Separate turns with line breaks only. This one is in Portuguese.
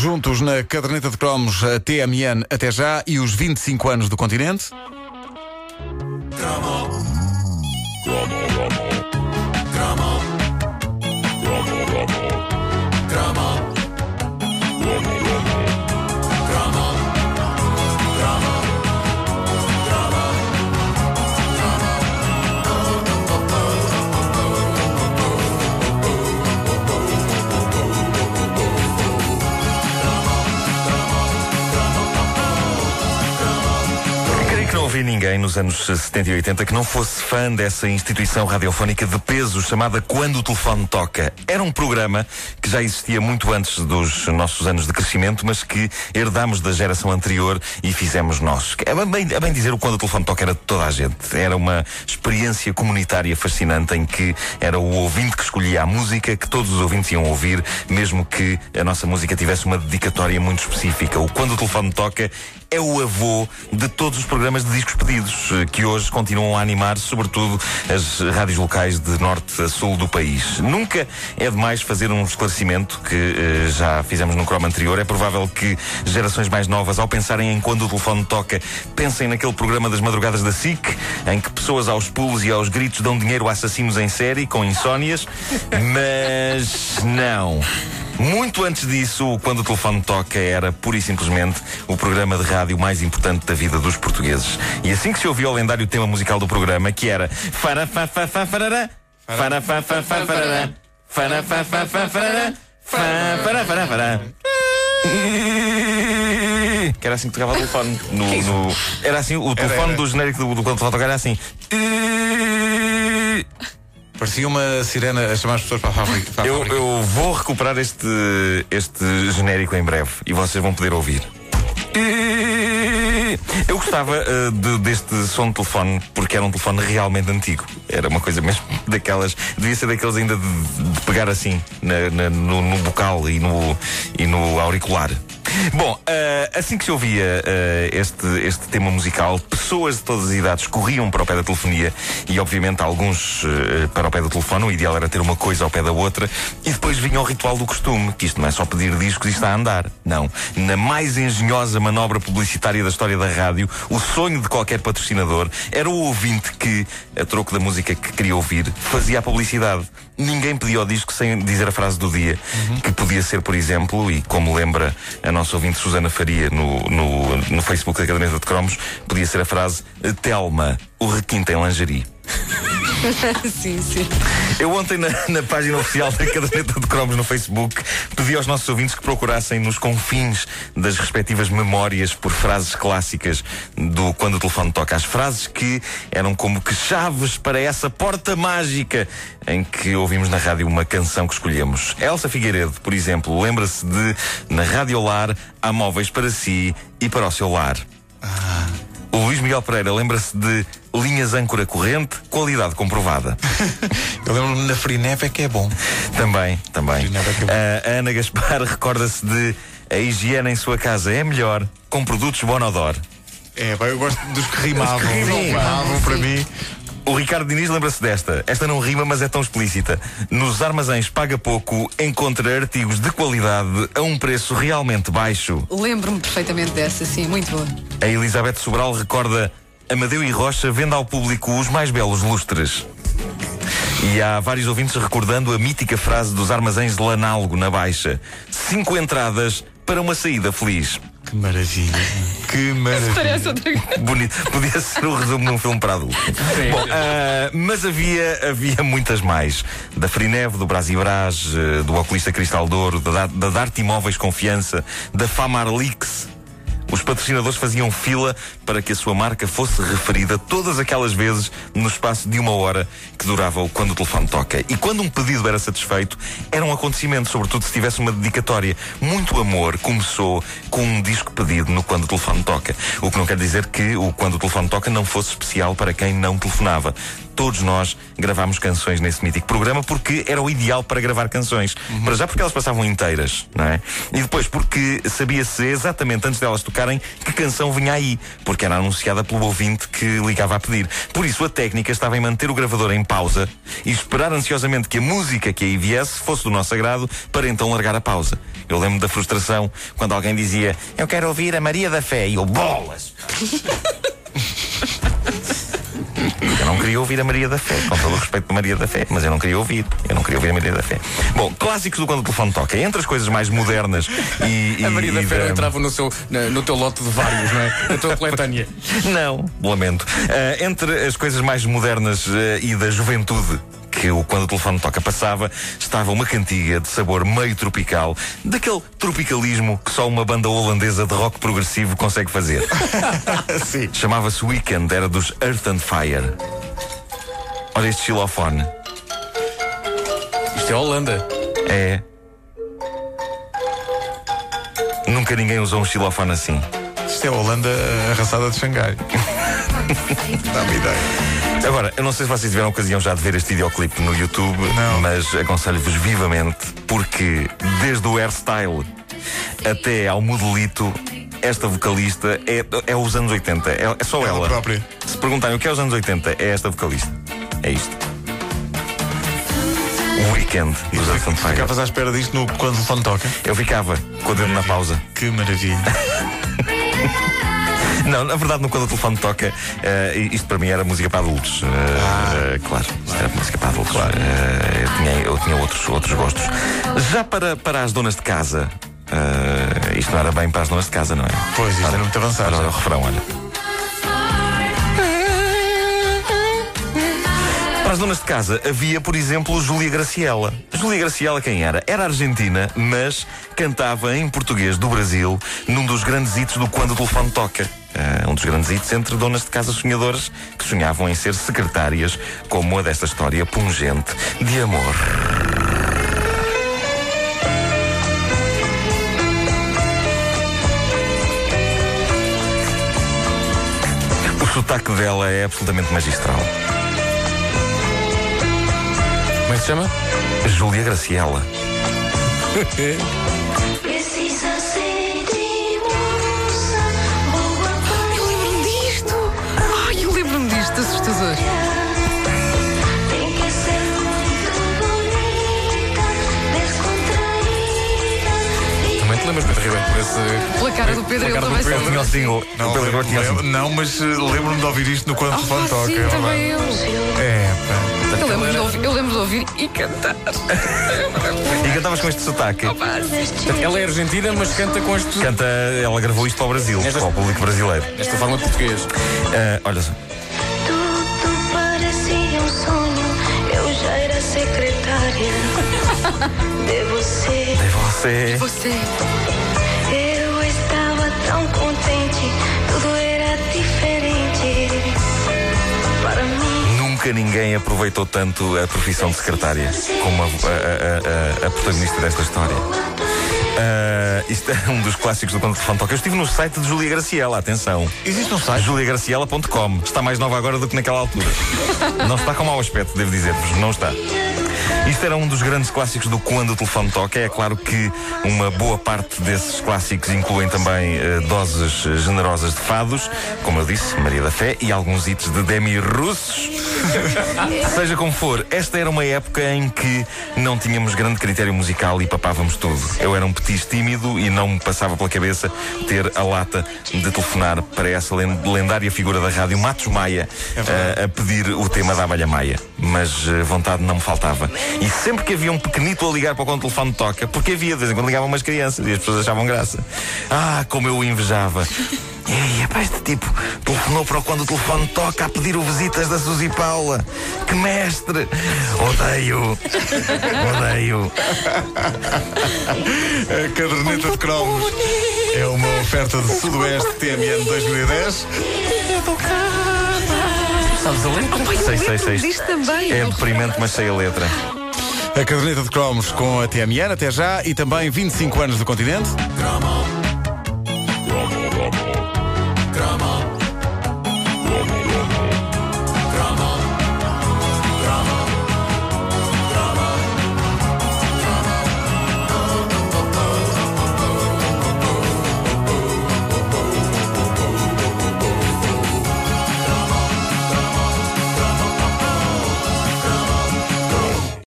Juntos na caderneta de cromos TMN até já e os 25 anos do continente.
Nos anos 70 e 80 que não fosse fã dessa instituição radiofónica de peso chamada Quando o Telefone Toca. Era um programa que já existia muito antes dos nossos anos de crescimento, mas que herdámos da geração anterior e fizemos nós. É bem, é bem dizer o Quando o Telefone Toca era de toda a gente. Era uma experiência comunitária fascinante em que era o ouvinte que escolhia a música que todos os ouvintes iam ouvir, mesmo que a nossa música tivesse uma dedicatória muito específica. O Quando o Telefone Toca é o avô de todos os programas de discos pedidos, eh, que hoje continuam a animar, sobretudo, as rádios locais de norte a sul do país. Nunca é demais fazer um esclarecimento que eh, já fizemos no croma anterior. É provável que gerações mais novas, ao pensarem em quando o telefone toca, pensem naquele programa das madrugadas da SIC, em que pessoas aos pulos e aos gritos dão dinheiro a assassinos em série, com insónias. Mas não. Muito antes disso, quando o telefone toca, era pura e simplesmente o programa de rádio mais importante da vida dos portugueses. E assim que se ouvia o lendário tema musical do programa, que era Fara fa fa fa farará, Fara fa fa fa farará, Fara fa fa fa farará, Fa fará fará fará. Que era assim que tocava o telefone. No, no- era assim, o telefone
era.
do genérico do, do quando o telefone toca era assim.
Parecia uma sirena a chamar as pessoas para a fábrica. para a
Eu,
fábrica.
eu vou recuperar este, este genérico em breve e vocês vão poder ouvir. Eu gostava eh, de- deste som de telefone porque era um telefone realmente antigo. Era uma coisa mesmo daquelas. Devia ser daqueles ainda de, de pegar assim na- na- no, no bocal e no, e no auricular. Bom, eh, assim que se ouvia eh, este, este tema musical, pessoas de todas as idades corriam para o pé da telefonia e, obviamente, alguns eh, para o pé do telefone. O ideal era ter uma coisa ao pé da outra. E depois vinha o ritual do costume, que isto não é só pedir discos e está a andar. Não. Na mais engenhosa manobra publicitária da história da rádio, o sonho de qualquer patrocinador era o ouvinte que, a troco da música que queria ouvir, fazia a publicidade. Ninguém pedia o disco sem dizer a frase do dia, que podia ser, por exemplo, e como lembra a nossa ouvinte Susana Faria no, no, no Facebook da Caderneta de Cromos, podia ser a frase Telma, o requinte em lingerie.
sim, sim.
Eu ontem, na, na página oficial da Caderneta de Cromos no Facebook, pedi aos nossos ouvintes que procurassem nos confins das respectivas memórias por frases clássicas do quando o telefone toca. As frases que eram como que chaves para essa porta mágica em que ouvimos na rádio uma canção que escolhemos. Elsa Figueiredo, por exemplo, lembra-se de Na Rádio Lar há móveis para si e para o seu lar. O Luís Miguel Pereira lembra-se de linhas âncora corrente, qualidade comprovada.
Eu lembro-me na Frineve é que é bom.
Também, também.
Ter-
Ah, a Ana Gaspar recorda-se de a higiene em sua casa é melhor com produtos Bonodor.
É, eu gosto dos que rimavam.
rimam,
rimavam para mim.
O Ricardo Diniz lembra-se desta. Esta não rima, mas é tão explícita. Nos armazéns paga pouco, encontra artigos de qualidade a um preço realmente baixo.
Lembro-me perfeitamente dessa, sim, muito boa.
A Elizabeth Sobral recorda Amadeu e Rocha vende ao público os mais belos lustres. E há vários ouvintes recordando a mítica frase dos armazéns de Lanalgo na Baixa: cinco entradas para uma saída feliz.
Que maravilha. Que maravilha.
Parece outra.
Bonito. Podia ser o resumo de um filme para adultos. Bom, ah, mas havia, havia muitas mais. Da Frineve, do Brasibras, eh, do Oculista Cristal Douro, da, da Darte Imóveis Confiança, da Famarlix. Os patrocinadores faziam fila para que a sua marca fosse referida todas aquelas vezes no espaço de uma hora que durava o quando o telefone toca. E quando um pedido era satisfeito, era um acontecimento, sobretudo se tivesse uma dedicatória. Muito amor começou com um disco pedido no quando o telefone toca. O que não quer dizer que o quando o telefone toca não fosse especial para quem não telefonava. Todos nós gravámos canções nesse mítico programa porque era o ideal para gravar canções. Para já porque elas passavam inteiras, não é? E depois porque sabia-se exatamente antes delas tocarem que canção vinha aí, porque era anunciada pelo ouvinte que ligava a pedir. Por isso a técnica estava em manter o gravador em pausa e esperar ansiosamente que a música que aí viesse fosse do nosso agrado para então largar a pausa. Eu lembro da frustração quando alguém dizia Eu quero ouvir a Maria da Fé e eu bolas! Eu não queria ouvir a Maria da Fé, com todo o respeito para Maria da Fé, mas eu não queria ouvir. Eu não queria ouvir a Maria da Fé. Bom, clássicos do quando o telefone toca. Entre as coisas mais modernas e. e
A Maria da
e
Fé entrava no, seu, no teu lote de vários, não é? Na tua coletânea.
Não, lamento. Ah, entre as coisas mais modernas ah, e da juventude que o Quando o Telefone Toca passava, estava uma cantiga de sabor meio tropical, daquele tropicalismo que só uma banda holandesa de rock progressivo consegue fazer. Chamava-se Weekend, era dos Earth and Fire. Olha este xilofone.
Isto é Holanda.
É. Nunca ninguém usou um xilofone assim.
Isto é a Holanda arrasada de Xangai. Dá-me ideia.
Agora, eu não sei se vocês tiveram ocasião já de ver este videoclipe no YouTube,
Não.
mas aconselho-vos vivamente, porque desde o hairstyle até ao modelito, esta vocalista é, é os anos 80, é, é só
Ela
ela.
própria.
Se perguntarem o que é os anos 80, é esta vocalista. É isto. O Weekend dos Earth.
Ficavas à espera disto no, quando o telefone toca?
Eu ficava com o dedo na pausa.
Que maravilha.
Não, na verdade, no quando o telefone toca, eh, isto para mim era música para adultos. Eh, claro, isto era música para adultos. Eh, eu tinha, eu tinha outros, outros gostos. Já para, para as donas de casa, isto não era bem para as donas de casa, não é?
Pois, isto era muito avançado.
Olha o refrão, olha. Para as donas de casa havia, por exemplo, Júlia Graciela. Júlia Graciela quem era? Era argentina, mas cantava em português do Brasil num dos grandes hits do Quando o Telefone Toca. Ah, um dos grandes hits entre donas de casa sonhadoras que sonhavam em ser secretárias, como a desta história pungente de amor. O sotaque dela é absolutamente magistral.
Como é que se chama?
Júlia Graciela.
assustador.
Também te lembras, Pedro Ribeiro, por esse.
Pela cara do Pedro, ele também se
Pedro,
Eu tinha o
lembra.
single.
Não,
o Pedro Ribeiro tinha o
lembro-
single.
não, mas eh, lembro-me de ouvir isto no quando o
Ah,
telefone toca.
sim, também eu.
É, pá.
Eu lembro, de ouvir, eu lembro de ouvir e cantar.
E cantavas com este sotaque.
Ela é argentina, mas canta com este.
Canta, ela gravou isto para o Brasil,
Esta-
para o público brasileiro.
Esta forma de português.
Ah, olha só.
De você.
É você.
Você.
Eu estava tão contente, tudo era diferente para mim.
Nunca ninguém aproveitou tanto a profissão de secretária como a, a- a- a- a protagonista desta história. Ah, isto é um dos clássicos do Quando o Telefone Toca. Eu estive no site de Júlia Graciela, atenção.
Existe um site?
juliagraciela.com. Está mais nova agora do que naquela altura. Não está com mau aspecto, devo dizer-vos. Não está. Isto era um dos grandes clássicos do Quando o Telefone Toca. É claro que uma boa parte desses clássicos incluem também eh, doses generosas de fados, como eu disse, Maria da Fé, e alguns hits de Demi Russos. Seja como for, esta era uma época em que não tínhamos grande critério musical e papávamos tudo. Eu era um petis tímido e não me passava pela cabeça ter a lata de telefonar para essa len- lendária figura da rádio, Matos Maia, eh, a pedir o tema da Abelha Maia. Mas eh, vontade não me faltava. E sempre que havia um pequenito a ligar para quando o telefone toca, porque havia, de vez em quando ligavam umas crianças e as pessoas achavam graça. Ah, como eu o invejava. Ei, epá, este tipo telefonou para o quando o telefone toca a pedir o visitas da Suzy Paula. Que mestre! Odeio! Odeio!
A caderneta de cromos é uma oferta de Sudoeste TMN 2010.
Sabes a letra?
Eu
Sei, sei, sei.
disto também.
É deprimente, mas sei a letra.
A caderneta de cromos com a TMN até já e também 25 anos do continente.